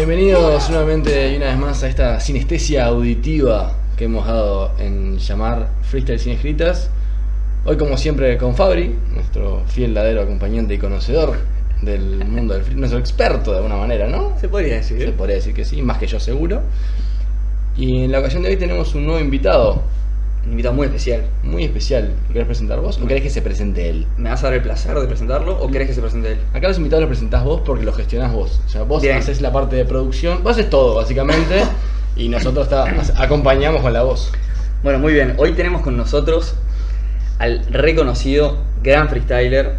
Bienvenidos nuevamente y una vez más a esta sinestesia auditiva que hemos dado en llamar Freestyle sin escritas. Hoy como siempre con Fabri, nuestro fiel ladero acompañante y conocedor del mundo del freestyle, nuestro experto de alguna manera, ¿no? Se podría decir. Se podría decir que sí, más que yo seguro. Y en la ocasión de hoy tenemos un nuevo invitado, Un invitado muy especial. muy especial. ¿Lo querés presentar vos o querés que se presente él? ¿Me vas a dar el placer de presentarlo o querés que se presente él? Acá los invitados los presentás vos porque los gestionás vos. O sea, vos Bien. haces la parte de producción, vos haces todo básicamente y nosotros acompañamos con la voz. Bueno, muy bien. Hoy tenemos con nosotros al reconocido gran freestyler.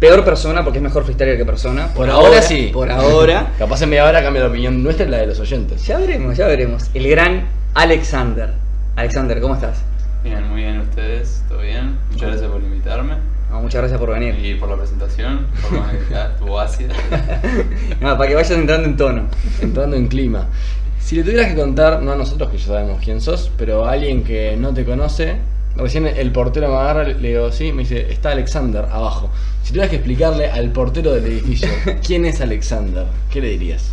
Peor persona porque es mejor freestyler que persona. Por ahora sí. Por ahora. Capaz en media hora cambia la opinión nuestra y la de los oyentes. ya veremos, ya veremos. El gran Alexander. Alexander, ¿cómo estás? Bien, muy bien ustedes, ¿todo bien? Muchas gracias por invitarme No, muchas gracias por venir. y por la presentación, por más estuvo ácida. No, para que vayas entrando en tono. Entrando en clima. Si le tuvieras que contar, no a nosotros que ya sabemos quién sos, pero a alguien que no te conoce, recién el portero me agarra, le digo, sí, me dice, está Alexander abajo. Si tuvieras que explicarle al portero del edificio, ¿quién es Alexander? ¿Qué le dirías?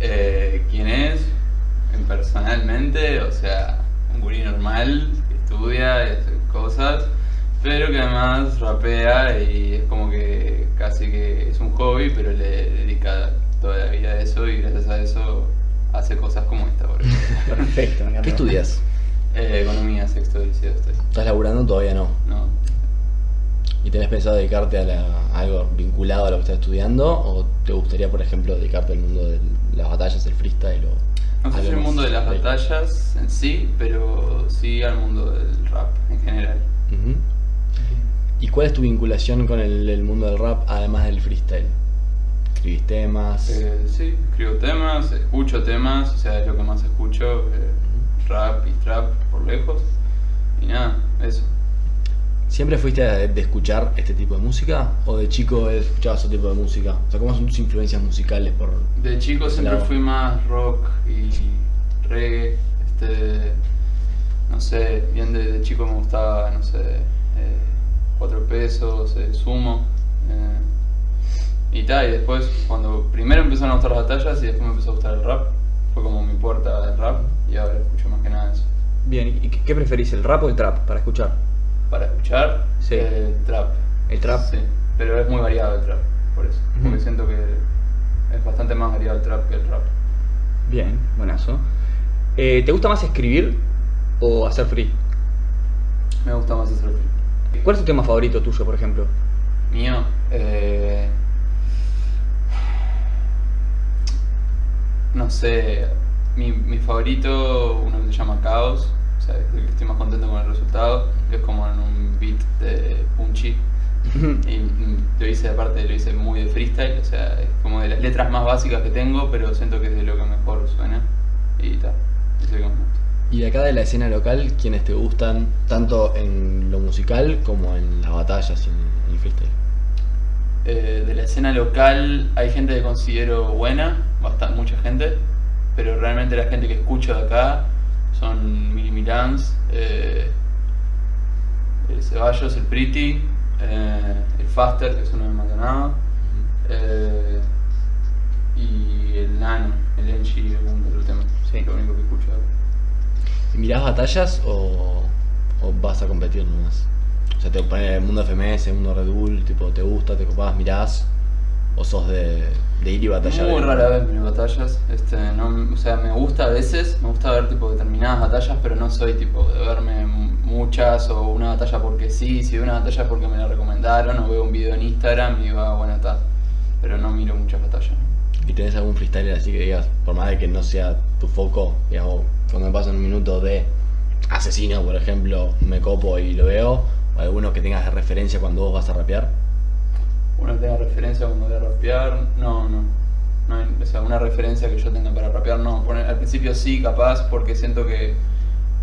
Eh, ¿Quién es? Personalmente, o sea, un gurí normal estudia y hace cosas, pero que además rapea y es como que casi que es un hobby, pero le dedica toda la vida a eso y gracias a eso hace cosas como esta. por ejemplo. Perfecto. ¿Qué estudias? Eh, economía, sexto de liceo estoy. ¿Estás laburando? Todavía no. No, ¿Y tenés pensado dedicarte a, la- a algo vinculado a lo que estás estudiando? ¿O te gustaría, por ejemplo, dedicarte al mundo de las batallas, el freestyle? O No sé si el más mundo de las ahí? batallas en sí, pero sí al mundo del rap en general. ¿Y cuál es tu vinculación con el, el mundo del rap, además del freestyle? ¿Escribís temas? Eh, sí, escribo temas, escucho temas, o sea, es lo que más escucho, eh, rap y trap por lejos. Y nada, eso. ¿Siempre fuiste de, de escuchar este tipo de música? ¿O de chico escuchabas otro tipo de música? O sea, ¿cómo son tus influencias musicales? por De chico siempre fui más rock y reggae, este, no sé, bien de, de chico me gustaba, no sé, eh, cuatro pesos, eh, sumo. eh, y tal, y después cuando primero empezaron a gustar las batallas y después me empezó a gustar el rap, fue como mi puerta al rap y ahora escucho más que nada eso. Bien, ¿y qué preferís, el rap o el trap para escuchar? Para escuchar, Sí. eh, trap. ¿El trap? Sí, pero es muy variado el trap, por eso. Porque Ujú. siento que es bastante más variado el trap que el rap. Bien, buenazo. Eh, ¿Te gusta más escribir o hacer free? Me gusta más hacer free. ¿Cuál es tu tema favorito tuyo, por ejemplo? Mío, eh, no sé, mi, mi favorito, uno que se llama Caos, o sea, el que estoy más contento con el resultado, es como en un beat de Punchy. Y mm, lo hice, aparte lo hice muy de freestyle, o sea, es como de las letras más básicas que tengo, pero siento que es de lo que mejor suena. Y tal. Y de acá de la escena local, ¿quiénes te gustan tanto en lo musical como en las batallas y en el freestyle? Eh, de la escena local hay gente que considero buena, bastante, mucha gente, pero realmente la gente que escucho de acá son Mili Milans, eh, el Ceballos, el Pretty, eh, el Faster, que es uno de Maldonado, eh, y el Nano, el Enchi, algún otro tema. Sí. lo único que escucho acá. ¿Mirás batallas o, o vas a competir nomás? O sea, te pones el mundo FMS, el mundo Red Bull, tipo, ¿te gusta, te copás, mirás? ¿O sos de, de ir y batallar? Muy rara vez miro batallas, este, no, o sea, me gusta a veces, me gusta ver tipo determinadas batallas, pero no soy tipo de verme muchas o una batalla porque sí, si veo una batalla porque me la recomendaron o veo un video en Instagram y digo, ah, bueno, está, pero no miro muchas batallas. ¿Y tenés algún freestyler así que digas, por más de que no sea tu foco, digamos, cuando me pasan un minuto de asesino, por ejemplo, me copo y lo veo? ¿O alguno que tengas de referencia cuando vos vas a rapear? Una tenga referencia cuando voy a rapear, no, no. no hay- o sea, una referencia que yo tenga para rapear, no. Al principio sí, capaz, porque siento que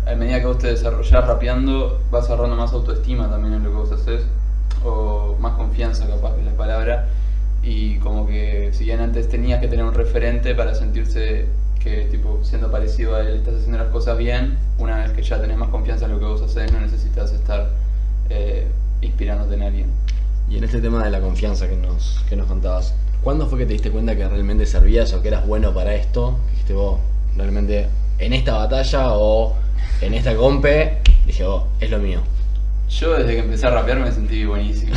a medida que vos te desarrollás rapeando, vas agarrando más autoestima también en lo que vos haces, o más confianza, capaz que la palabra. Y como que, si bien antes tenías que tener un referente para sentirse que, tipo, siendo parecido a él, estás haciendo las cosas bien, una vez que ya tenés más confianza en lo que vos haces, no necesitas estar eh, inspirándote en alguien. Y en este tema de la confianza que nos, que nos contabas, ¿Cuándo fue que te diste cuenta que realmente servías o que eras bueno para esto? Que dijiste vos, realmente en esta batalla o en esta compe, dije vos, es lo mío. Yo desde que empecé a rapear me sentí buenísimo.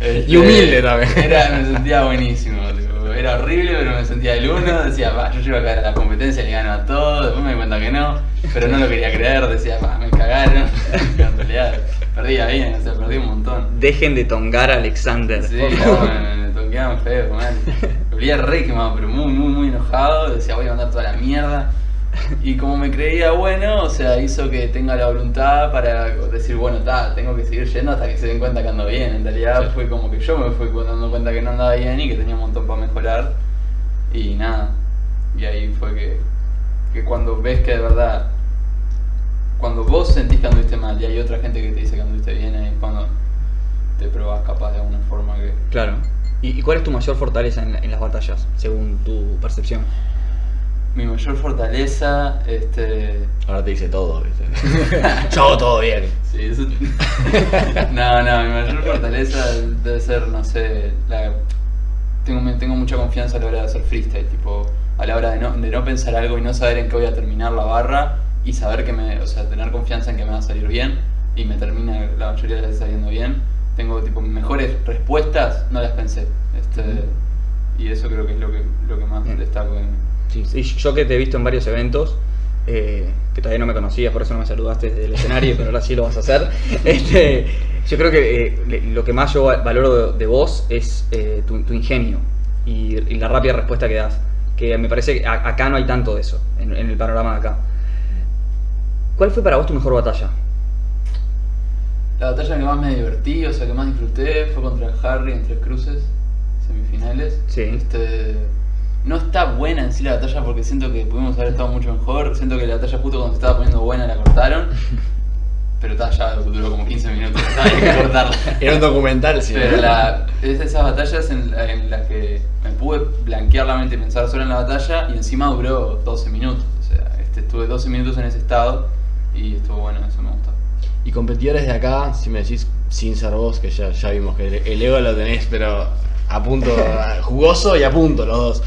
Este, Y humilde también. Era, me sentía buenísimo. tipo, Era horrible, pero me sentía el uno. Decía, va, yo llego a caer a la competencia, le gano a todo. Después me di cuenta que no, pero no lo quería creer. Decía, va, me cagaron. en realidad, perdía bien, o sea, perdí un montón. Dejen de tongar a Alexander. Sí, me, me toqueaban feo, mal. Me olía re quemado, pero muy, muy, muy enojado. Decía, voy a mandar toda la mierda. Y como me creía bueno, o sea, hizo que tenga la voluntad para decir, bueno, ta, tengo que seguir yendo hasta que se den cuenta que ando bien. En realidad Sí. fue como que yo me fui dando cuenta que no andaba bien y que tenía un montón para mejorar. Y nada. Y ahí fue que, que cuando ves que de verdad, cuando vos sentís que anduviste mal y hay otra gente que te dice que anduviste bien, ahí es cuando te probás capaz de alguna forma que... Claro. ¿Y, cuál es tu mayor fortaleza en, en las batallas, según tu percepción? Mi mayor fortaleza, este... Ahora te dice todo, ¿viste? Yo hago todo bien. Sí, eso... no, no, mi mayor fortaleza debe ser, no sé, la... tengo, tengo mucha confianza a la hora de hacer freestyle, tipo, a la hora de no, de no pensar algo y no saber en qué voy a terminar la barra y saber que me, o sea, tener confianza en que me va a salir bien y me termina la mayoría de las veces saliendo bien. Tengo, tipo, mejores respuestas, no las pensé. Este, y eso creo que es lo que, lo que más Bien. destaco en Sí, sí, yo que te he visto en varios eventos, eh, que todavía no me conocías, por eso no me saludaste desde el escenario, pero ahora sí lo vas a hacer. Este, yo creo que eh, lo que más yo va- valoro de, de vos es eh, tu, tu ingenio y, y la rápida respuesta que das. Que me parece que a- acá no hay tanto de eso, en, en el panorama de acá. ¿Cuál fue para vos tu mejor batalla? La batalla que más me divertí, o sea, que más disfruté, fue contra Harry en tres cruces, semifinales. Sí. Este, no está buena en sí la batalla porque siento que pudimos haber estado mucho mejor. Siento que la batalla justo cuando se estaba poniendo buena la cortaron. Pero está, ya duró como 15 minutos, hay que cortarla. Era un documental, sí. Pero la, es de esas batallas en, en las que me pude blanquear la mente y pensar solo en la batalla y encima duró 12 minutos. O sea, este, estuve 12 minutos en ese estado y estuvo bueno, eso me gustó. Y competidores de acá, si me decís sin ser vos, que ya, ya vimos que el, el ego lo tenés, pero a punto, jugoso y a punto los dos.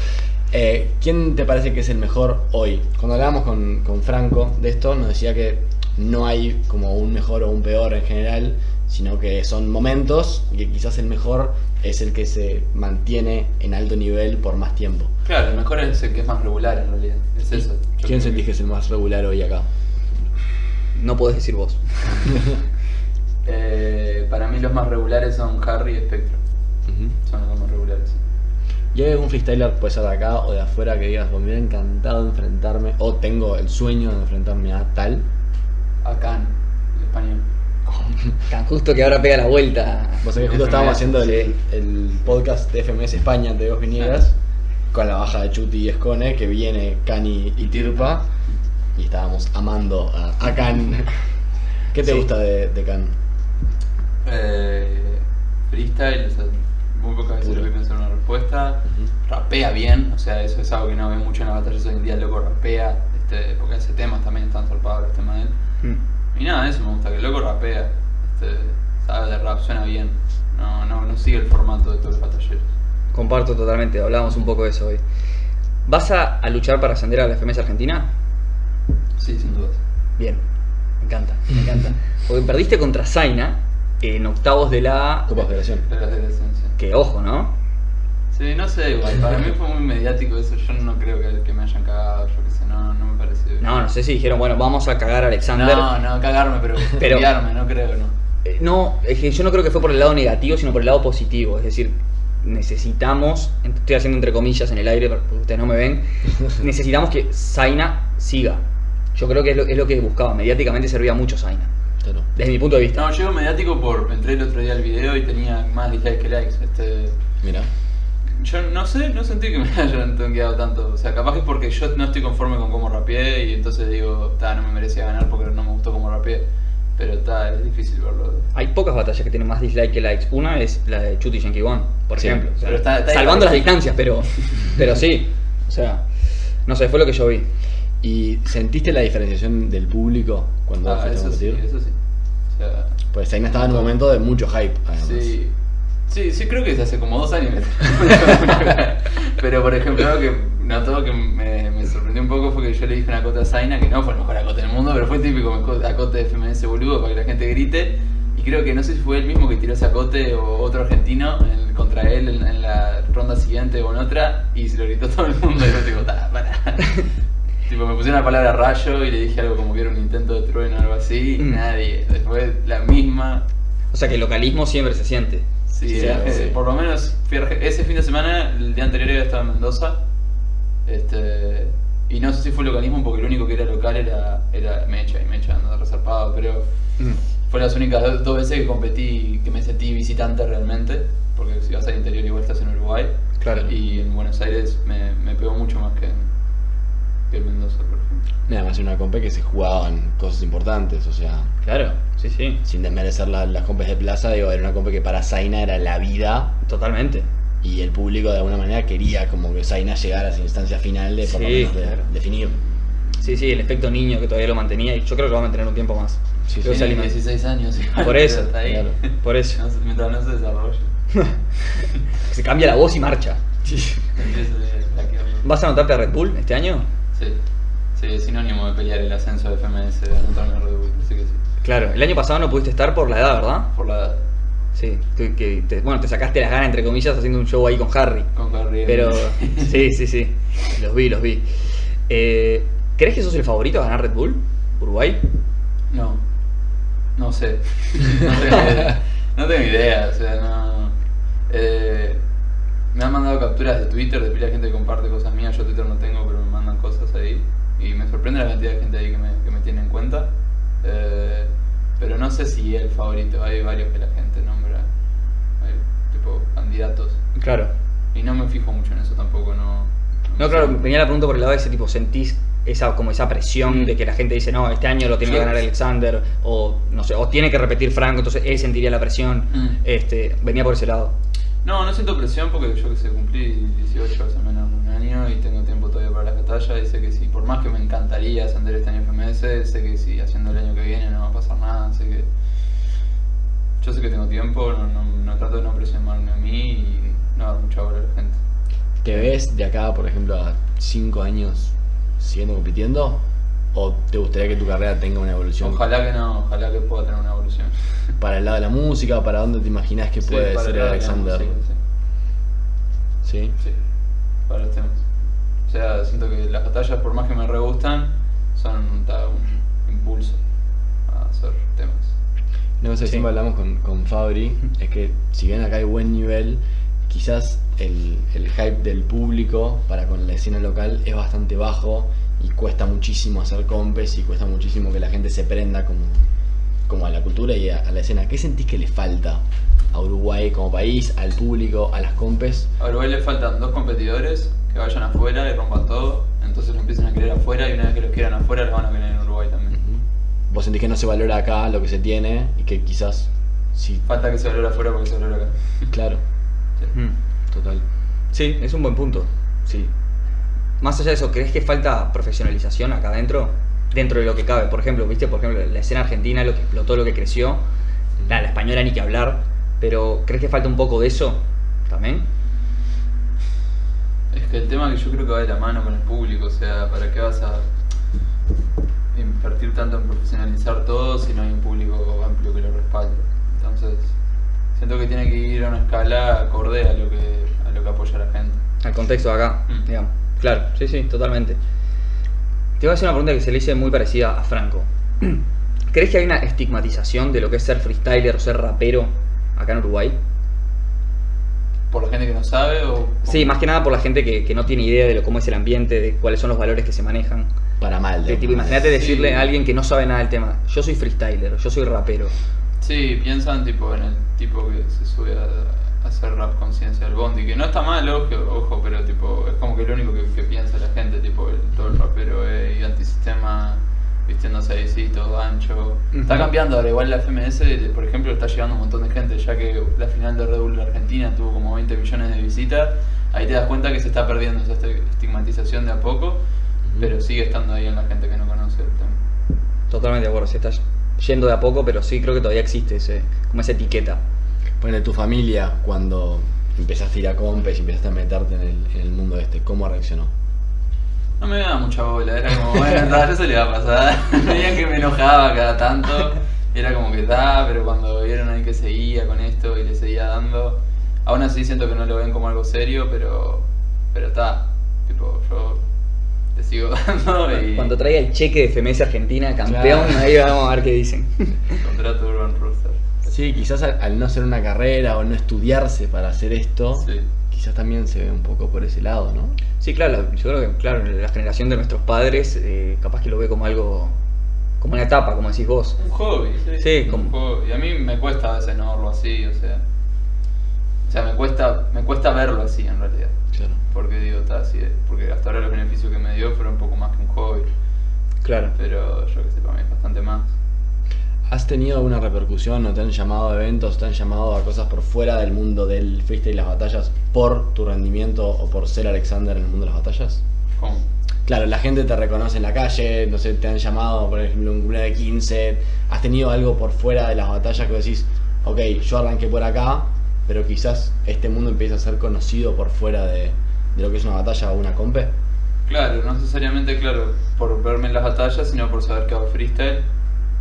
Eh, ¿Quién te parece que es el mejor hoy? Cuando hablábamos con, con Franco de esto, nos decía que no hay como un mejor o un peor en general, sino que son momentos y que quizás el mejor es el que se mantiene en alto nivel por más tiempo. Claro, el mejor es el que es más regular en realidad. Es eso. Yo ¿Quién sentís que es el más regular hoy acá? No podés decir vos. Eh, para mí los más regulares son Harry y Spectrum. Son los más regulares. ¿Y hay algún freestyler, puede ser de acá o de afuera, que digas, "Pues me hubiera encantado enfrentarme, o tengo el sueño de enfrentarme a tal? A Khan, el español. Tan justo que ahora pega la vuelta. Vos sabés que justo FMS, estábamos haciendo el, sí. el podcast de FMS España de vos vinieras, con la baja de Chuti y Escone, que viene Cani y Tirpa, y estábamos amando a, a Can. ¿Qué te Sí. gusta de, de Can? Eh, freestyle, o sea, muy pocas veces voy a pensar una respuesta. Rapea bien, o sea, eso es algo que no veo mucho en las batallas hoy en día, el loco rapea, este, porque hace temas también están zarpados los temas de él. Mm. Y nada, eso me gusta, que el loco rapea, este, sabe de rap, suena bien, no, no, no sigue el formato de todos los batalleros. Comparto totalmente, hablábamos un poco de eso hoy. ¿Vas a, a luchar para ascender a la FMS Argentina? Sí, sin dudas. Bien, me encanta, me encanta. Porque perdiste contra Zaina en octavos de la... Copa Federación. De la esencia. Que ojo, ¿no? Sí, no sé, igual, para mí fue muy mediático eso, yo no creo que, que me hayan cagado, yo qué sé, no, no me pareció. No, no sé si dijeron, bueno, vamos a cagar a Alexander. No, no, cagarme, pero, Pero- no creo, no. Eh, No, es que yo no creo que fue por el lado negativo, sino por el lado positivo. Es decir, necesitamos, estoy haciendo entre comillas en el aire porque ustedes no me ven, necesitamos que Zaina siga. Yo creo que es lo, es lo que buscaba. Mediáticamente servía mucho Zaina. Claro. Desde mi punto de vista. No, llego mediático por. Entré el otro día al video y tenía más dislikes que likes. Este, Mira. yo no sé, no sentí que me hayan tonqueado tanto. O sea, capaz que es porque yo no estoy conforme con cómo rapeé y entonces digo, ta, no me merecía ganar porque no me gustó cómo rapeé. Pero está, es difícil verlo. Hay pocas batallas que tienen más dislike que likes. Una es la de Chuti y Yankee One, por Sí, ejemplo. O sea, pero está- está salvando las distancias, pero, pero sí. O sea, no sé, fue lo que yo vi. ¿Y sentiste la diferenciación del público cuando Ah, eso sí, eso sí. O sea, Pues Zaina estaba en un momento de mucho hype, además. sí. Sí, sí, creo que es hace como dos años. Pero por ejemplo, algo que notó que me, me sorprendió un poco fue que yo le dije una acote a Zaina, que no fue el mejor acote del mundo, pero fue típico acote de FMS boludo para que la gente grite. Y creo que no sé si fue él mismo que tiró ese acote o otro argentino en- contra él en, en la ronda siguiente o en otra, y se lo gritó todo el mundo. Y yo "Ta, para. tipo, me pusieron la palabra rayo y le dije algo como que era un intento de trueno o algo así, y Mm. nadie. Después la misma. O sea que el localismo siempre se siente. Sí, Sí, eh, sí. por lo menos ese fin de semana, el día anterior había estado en Mendoza. Este, y no sé si fue localismo porque lo único que era local era, era Mecha y Mecha andando resarpado, pero Mm. fue las únicas do- dos veces que competí, que me sentí visitante realmente, porque si vas al interior igual estás en Uruguay. Claro. Y en Buenos Aires me, me pegó mucho más que en, que en Mendoza, por ejemplo. Nada más una compe que se jugaban cosas importantes, o sea, Claro, sí, sí. sin desmerecer la- las compes de plaza, digo, era una compe que para Zaina era la vida Totalmente. y el público de alguna manera quería como que Zaina llegara a esa instancia final de por lo Sí, menos de- claro. definir. Sí, sí, el efecto niño que todavía lo mantenía y yo creo que lo va a mantener un tiempo más. Sí, Creo que sí. se Tiene alimenta. 16 años. igual, Por pero eso, está ahí. claro. Por eso. No se- mientras no se desarrolle. Se cambia la voz y marcha. Empieza a. ¿Vas a anotarte a Red Bull este año? Sí, sí, es sinónimo de pelear el ascenso de FMS de anotarme Red Bull, así que sí. Claro, el año pasado no pudiste estar por la edad, ¿verdad? Por la edad, Sí, que, que te- bueno, te sacaste las ganas, entre comillas, haciendo un show ahí con Harry. con Harry. Pero sí, sí, sí, los vi, los vi. Eh, ¿Crees que sos el favorito a ganar Red Bull? ¿Uruguay? No, no sé. No tengo idea. No tengo idea, o sea, no. Eh, me han mandado capturas de Twitter de pila gente que comparte cosas mías. Yo Twitter no tengo, pero cosas ahí. Y me sorprende la cantidad de gente ahí que me, que me tiene en cuenta. Eh, pero no sé si es el favorito. Hay varios que la gente nombra. Hay tipo candidatos. Claro. Y no me fijo mucho en eso tampoco, no. No, claro, venía la pregunta por el lado de ese tipo, ¿sentís esa como esa presión de que la gente dice, no, este año lo tiene que ganar Alexander, o no sé, o tiene que repetir Franco, entonces él sentiría la presión? Mm. Este, venía por ese lado. No, no siento presión porque yo que sé, cumplí 18 hace menos de un año y tengo tiempo todavía para la batalla y sé que si, por más que me encantaría ascender este año FMS, sé que si haciendo el año que viene no va a pasar nada, sé que yo sé que tengo tiempo, no, no, no trato de no presionarme a mí y no dar mucha bola a la gente. ¿Te ves de acá, por ejemplo, a 5 años siguiendo compitiendo? ¿O te gustaría que tu carrera tenga una evolución Ojalá que no, ojalá que pueda tener una evolución. para el lado de la música? ¿Para dónde te imaginas que Sí, puede ser Alexander? música, sí. ¿Sí? Sí, para los temas. O sea, siento que las batallas, por más que me re gustan, son un, ta- un impulso a hacer temas. Una cosa que Sí. siempre hablamos con, con Fabri es que si bien acá hay buen nivel, quizás el, el hype del público para con la escena local es bastante bajo y cuesta muchísimo hacer compes y cuesta muchísimo que la gente se prenda como, como a la cultura y a, a la escena. ¿Qué sentís que le falta a Uruguay como país, al público, a las compes? A Uruguay le faltan dos competidores que vayan afuera y rompan todo, entonces lo empiezan a querer afuera y una vez que los quieran afuera los van a querer en Uruguay también. ¿Vos sentís que no se valora acá lo que se tiene y que quizás sí, Falta que se valore afuera porque se valora acá. claro, Sí. Mm. total. Sí, es un buen punto. Sí. Más allá de eso, ¿crees que falta profesionalización acá adentro? Dentro de lo que cabe. Por ejemplo, viste, por ejemplo, la escena argentina, lo que explotó, lo que creció. La, la española ni que hablar. Pero, ¿crees que falta un poco de eso también? Es que el tema que yo creo que va de la mano con el público, o sea, ¿para qué vas a invertir tanto en profesionalizar todo si no hay un público amplio que lo respalde? Entonces, siento que tiene que ir a una escala acorde a lo que, a lo que apoya la gente. Al contexto de acá, Mm. digamos. Claro, sí, sí, totalmente. Te voy a hacer una pregunta que se le hice muy parecida a Franco. ¿Crees que hay una estigmatización de lo que es ser freestyler o ser rapero acá en Uruguay? ¿Por la gente que no sabe o...? Sí, más que nada por la gente que, que no tiene idea de lo, cómo es el ambiente, de cuáles son los valores que se manejan. Para mal. De tipo, imagínate decirle Sí. a alguien que no sabe nada del tema, yo soy freestyler, yo soy rapero. Sí, piensan tipo en el tipo que se sube a, a hacer rap conciencia del bondi, que no está mal, ojo, ojo, pero tipo, es como que lo único que, que piensa la gente, tipo, el, todo el rapero es antisistema, vistiéndose ahí, todo ancho. Está cambiando ahora, igual la FMS, por ejemplo, está llegando un montón de gente, ya que la final de Red Bull Argentina tuvo como 20 millones de visitas, ahí te das cuenta que se está perdiendo esa esti- estigmatización de a poco, pero sigue estando ahí en la gente que no conoce el tema. Totalmente de acuerdo, se está yendo de a poco, pero sí creo que todavía existe ese, como esa etiqueta. Bueno, tu familia, cuando empezaste a ir a compes y empezaste a meterte en el, en el mundo este, ¿cómo reaccionó? No me daba mucha bola, era como, bueno, está, ya se le va a pasar. Veían que me enojaba cada tanto. Era como que da, pero cuando vieron ahí que seguía con esto y le seguía dando. Aún así siento que no lo ven como algo serio, pero. Pero está. Tipo, yo te sigo dando y. Cuando traiga el cheque de FMS Argentina, campeón, Claro. ahí vamos a ver qué dicen. Contrato Urban Rooster. Sí, quizás al, al no hacer una carrera o no estudiarse para hacer esto, Sí. Quizás también se ve un poco por ese lado, ¿no? Sí, claro, yo creo que claro, la generación de nuestros padres eh, capaz que lo ve como algo, como una etapa, como decís vos. Un hobby, sí. Sí, un como- hobby. Y a mí me cuesta a veces no verlo así, o sea. O sea, me cuesta, me cuesta verlo así en realidad. Claro. Porque digo, está así, porque hasta ahora los beneficios que me dio fueron un poco más que un hobby. Claro. Pero yo que sé, para mí es bastante más. ¿Has tenido alguna repercusión o te han llamado a eventos, te han llamado a cosas por fuera del mundo del freestyle y las batallas por tu rendimiento o por ser Alexander en el mundo de las batallas? ¿Cómo? Claro, la gente te reconoce en la calle, no sé, te han llamado, por ejemplo, un cumpleaños de 15, has tenido algo por fuera de las batallas que decís, ok, yo arranqué por acá, pero quizás este mundo empieza a ser conocido por fuera de, de lo que es una batalla o una compe. Claro, no necesariamente, claro, por verme en las batallas, sino por saber que hago freestyle.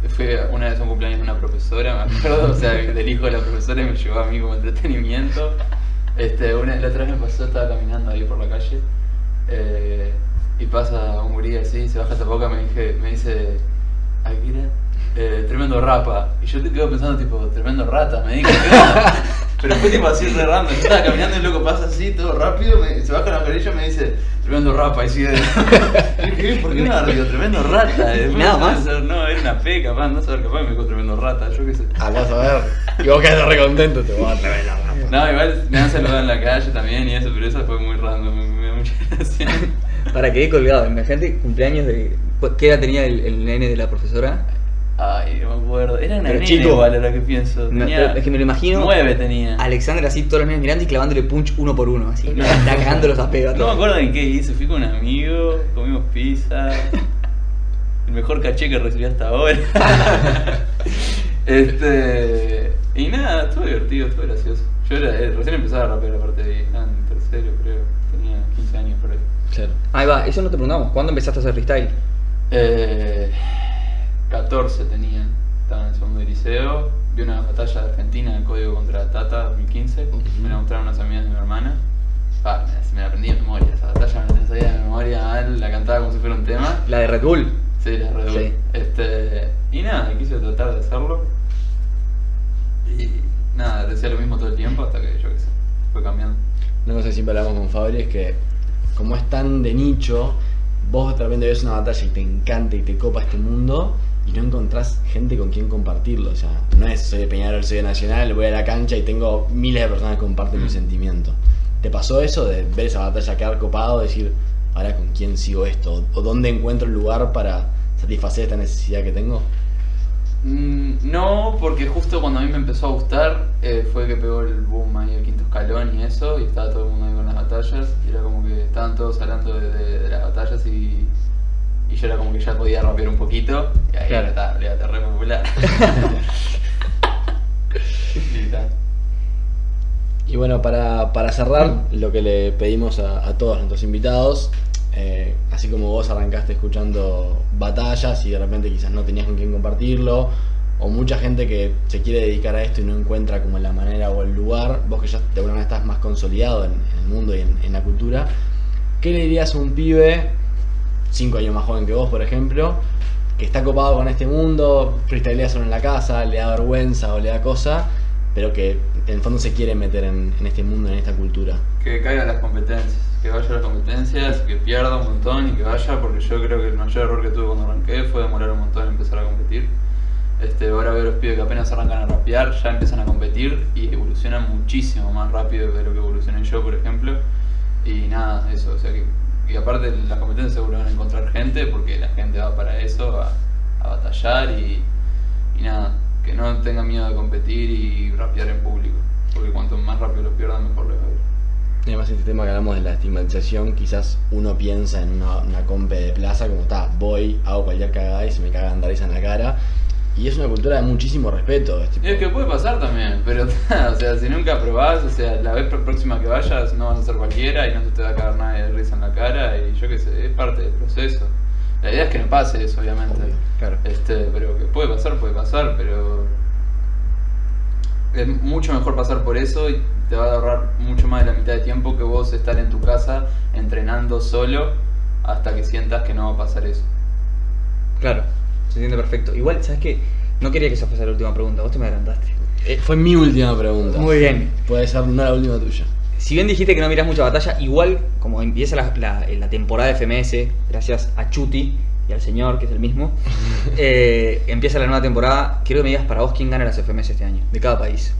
Fue una vez un cumpleaños de una profesora, me acuerdo, o sea, del hijo de la profesora y me llevó a mí como entretenimiento. Este, una, la otra vez me pasó, estaba caminando ahí por la calle eh, y pasa un gurí así, se baja esta boca, me, dije, me dice, Akira, eh, tremendo rapa. Y yo te quedo pensando, tipo, tremendo rata, me dijo. Pero fue tipo así re random, yo estaba caminando y loco pasa así, todo rápido, me- se baja la perilla y me dice, tremendo rapa, y sigue. Dije, ¿por qué me ruido? Tremendo rata. Después Nada me más. No, era una P, capaz, no saber capaz me dijo tremendo rata, yo qué sé. Ah, vas a ver. Y vos quedaste re contento, te voy a traer la rapa. No, igual me han saludado en la calle también y eso, pero eso fue muy random, me, me da mucha gracia. Para que quede colgado, imagínate cumpleaños de. ¿Qué edad tenía el, el nene de la profesora? Ay, no me acuerdo. Era una Pero chico. igual ahora que pienso. No, Tenía es que me lo imagino. Nueve tenía. Alexander así todos los niños mirando y clavándole punch uno por uno, así. No. Está cagando los apegos. No me acuerdo en qué hice. Fui con un amigo, comimos pizza. El mejor caché que recibí hasta ahora. este. Y nada, estuvo divertido, estuvo gracioso. Yo era, eh, recién empezaba a rapear aparte de estaba en tercero, creo. Tenía 15 años por ahí. Claro. Ahí va, eso no te preguntamos. ¿Cuándo empezaste a hacer freestyle? Eh, 14 tenía, estaba en el segundo de liceo, vi una batalla de Argentina de código contra Tata 2015, me la mostraron unas amigas de mi hermana. Ah, me, la- me la aprendí de memoria, esa batalla me la sabía de memoria la cantaba como si fuera un tema. La de Red Bull. Sí, la Red Bull. Sí. Este, y nada, quise tratar de hacerlo. Y nada, decía lo mismo todo el tiempo hasta que yo qué sé, fue cambiando. Una cosa que siempre hablamos con Fabri es que como es tan de nicho, vos de repente ves una batalla y te encanta y te copa este mundo y no encontrás gente con quien compartirlo. O sea, no es soy de Peñarol, soy de Nacional, voy a la cancha y tengo miles de personas que comparten mi Mm. sentimiento. ¿Te pasó eso de ver esa batalla quedar copado, decir, ahora con quién sigo esto? ¿O dónde encuentro el lugar para satisfacer esta necesidad que tengo? Mm, No, porque justo cuando a mí me empezó a gustar eh, fue que pegó el boom ahí, el quinto escalón y eso, y estaba todo el mundo ahí con las batallas, y era como que estaban todos hablando de, de- de las batallas y, y yo era como que ya podía rapear un poquito, y ahí Claro. está, le re popular. y está. Y bueno, para, para cerrar, lo que le pedimos a, a todos nuestros invitados, eh, así como vos arrancaste escuchando batallas y de repente quizás no tenías con quién compartirlo, o mucha gente que se quiere dedicar a esto y no encuentra como la manera o el lugar, vos que ya de alguna manera estás más consolidado en, en el mundo y en, en la cultura, ¿qué le dirías a un pibe, cinco años más joven que vos por ejemplo, que está copado con este mundo, freestylea solo en la casa, le da vergüenza o le da cosa, pero que en el fondo se quiere meter en, este mundo, en esta cultura. Que caiga las competencias, que vaya a las competencias, que pierda un montón y que vaya, porque yo creo que el mayor error que tuve cuando arranqué fue demorar un montón en empezar a competir. Este, ahora veo los pibes que apenas arrancan a rapear, ya empiezan a competir y evolucionan muchísimo más rápido de lo que evolucioné yo, por ejemplo. Y nada, eso, o sea que, y aparte las competencias seguro van a encontrar gente, porque la gente va para eso, a, batallar y, nada, que no tengan miedo de competir y rapear en público, porque cuanto más rápido lo pierdan, mejor les va a ir. Además este tema que hablamos de la estigmatización, quizás uno piensa en una, una compe de plaza como está, voy, hago cualquier cagada y se me cagan risa en la cara. Y es una cultura de muchísimo respeto. es tipo- Y es que puede pasar también, pero o sea, si nunca probás, o sea, la vez próxima que vayas no vas a ser cualquiera y no se te va a caer nadie de risa en la cara y yo qué sé, es parte del proceso. La idea es que no pase eso, obviamente. Obvio, claro. Este, pero que puede pasar, puede pasar, pero es mucho mejor pasar por eso y te va a ahorrar mucho más de la mitad de tiempo que vos estar en tu casa entrenando solo hasta que sientas que no va a pasar eso. Claro, se entiende perfecto. Igual, ¿sabes qué? No quería que esa fuese la última pregunta, vos te me adelantaste. Eh, fue mi última pregunta. Muy bien. Puede ser no la última tuya. Si bien dijiste que no mirás mucha batalla, igual como empieza la, la- la temporada de FMS, gracias a Chuti y al señor, que es el mismo, eh, empieza la nueva temporada. Quiero que me digas para vos quién gana las FMS este año, de cada país.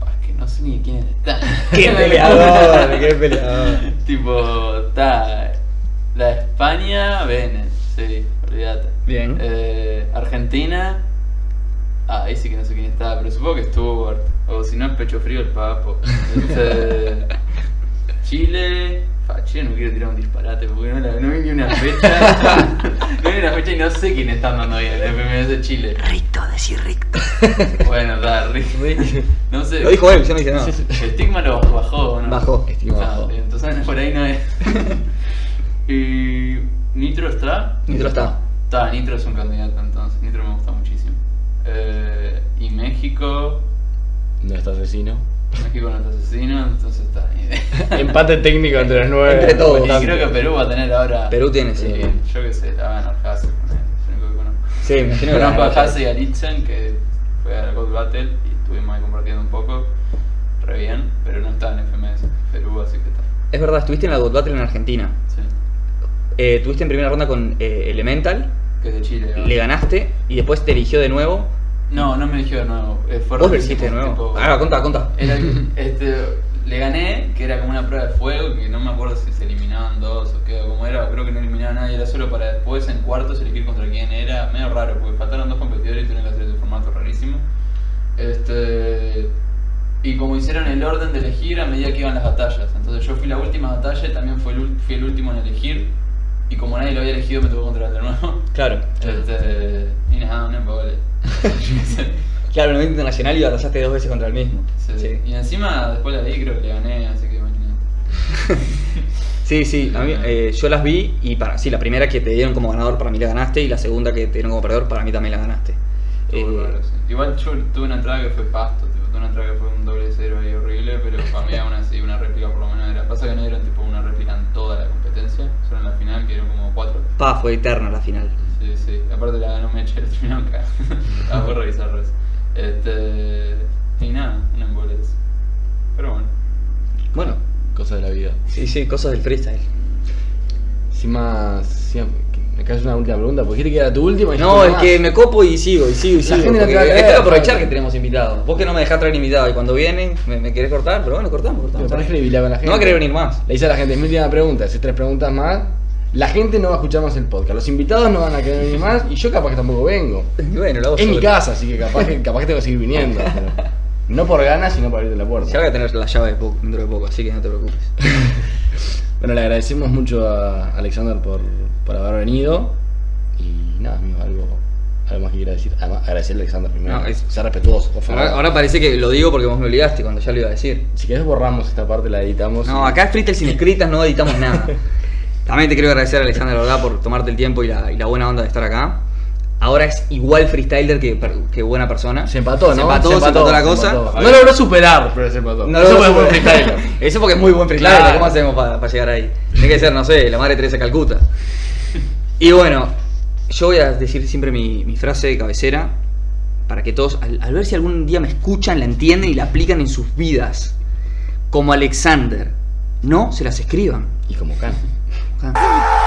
Ah, Es que no sé ni quiénes están. ¡Qué peleador! ¡Qué peleador! tipo, está la de España, Vene, sí, olvídate. Bien. Eh, Argentina, ah, ahí sí que no sé quién está, pero supongo que Stuart, o si no es Pecho Frío el Papo. Este, Chile, fa, Chile no quiero tirar un disparate porque no, la- no vi ni una fecha. no vi una fecha y no sé quién está andando bien en el FMS de Chile. Rito, decir Rito. Bueno, está, Rick. No sé. Lo dijo él, yo no dije nada. El estigma lo bajó, ¿no? Bajó. Estigma Ah, bajó. Entonces por ahí no es. y. ¿Nitro está? Nitro está. Está, Nitro es un candidato entonces. Nitro me gusta muchísimo. Eh, y México. Nuestro asesino. México no es asesino, entonces está. Empate técnico entre los nueve. Entre todos. y creo que Perú va a tener ahora. Perú tiene, sí. eh, yo qué sé, la va a conozco. Sí, me imagino que Conozco a Hasse y a Litzen, que fue a la God Battle y estuvimos ahí compartiendo un poco. Re bien, pero no está en FMS. Perú, así que está. Es verdad, estuviste en la God Battle en Argentina. Sí. Eh, tuviste en primera ronda con eh, Elemental, Que es de Chile. ¿no? le ganaste y después te eligió de nuevo. No, no me eligió de nuevo. eh, fue ¿Vos lo de nuevo? tipo- Ah, contá, contá. Era, este, le gané, que era como una prueba de fuego, que no me acuerdo si se eliminaban dos o qué, o cómo era, creo que no eliminaba a nadie, era solo para después en cuartos elegir contra quién era, medio raro, porque faltaron dos competidores y tuvieron que hacer ese formato rarísimo. Este, y como hicieron el orden de elegir a medida que iban las batallas, entonces yo fui la última batalla y también fui el, fui el último en elegir, y como nadie lo había elegido me tocó contra el de nuevo. Claro. Este, y nada, un embole. Claro, en el evento internacional y batallaste dos veces contra el mismo. Sí. Sí. Y encima después la vi creo que le gané, así que imagínate. Sí, sí, a mí, eh, yo las vi y para, sí, la primera que te dieron como ganador para mí la ganaste y la segunda que te dieron como perdedor para mí también la ganaste. Eh, raro, sí. Igual yo tuve una entrada que fue pasto, tipo, tuve una entrada que fue un doble cero ahí horrible, pero para mí aún así una réplica por lo menos era. Pasa que no dieron tipo una réplica en toda la competencia, solo en la final que dieron como cuatro. Pa, fue eterna la final. Sí, sí. Aparte la ganó Meche el final acá. La voy a revisar eso. Este. Y nada, un embole. Pero bueno. Bueno, Cosas de la vida. sí, sí, cosas del freestyle. Encima, sí, me caes una última pregunta, porque dijiste que era tu última y No, es más. que me copo y sigo, y sigo, y La sigo. gente no te porque va a creer, hay que aprovechar que tenemos invitados. Vos que no me dejás traer invitados y cuando vienen me, me querés cortar, pero bueno, cortamos, Pero cortamos. credibilidad con la gente. No va a querer venir más. Le dice a la gente, es mi última pregunta, haces tres preguntas más. La gente no va a escuchar más el podcast, los invitados no van a querer venir más y yo capaz que tampoco vengo. Bueno, lo hago Es mi casa, así que capaz que, capaz que tengo que seguir viniendo. pero no por ganas, sino por abrirte la puerta. Ya voy a tener la llave de poco- dentro de poco, así que no te preocupes. Bueno, le agradecemos mucho a Alexander por, por haber venido. Y nada, amigo, algo, algo más que quiera decir. Además, agradecerle a Alexander primero. No, es- Ser respetuoso, por favor. Ahora, ahora parece que lo digo porque vos me obligaste cuando ya lo iba a decir. Si querés borramos esta parte, la editamos. No, y- acá es freestyle sin escritas, no editamos nada. También te quiero agradecer, Alexander, la verdad, por tomarte el tiempo y la, y la buena onda de estar acá. Ahora es igual freestyler que, buena persona. Se empató, ¿no? Se empató, se empató la se cosa. empató. No logró superar, pero se empató. No Eso vamos a- buen freestyler. Eso porque es muy buen freestyler. Claro. ¿Cómo hacemos para llegar ahí? Tiene que ser, no sé, la madre Teresa de Calcuta. Y bueno, yo voy a decir siempre mi, mi frase de cabecera para que todos, al, al ver si algún día me escuchan, la entienden y la aplican en sus vidas. Como Alexander. No se las escriban. Y como Khan. Acá.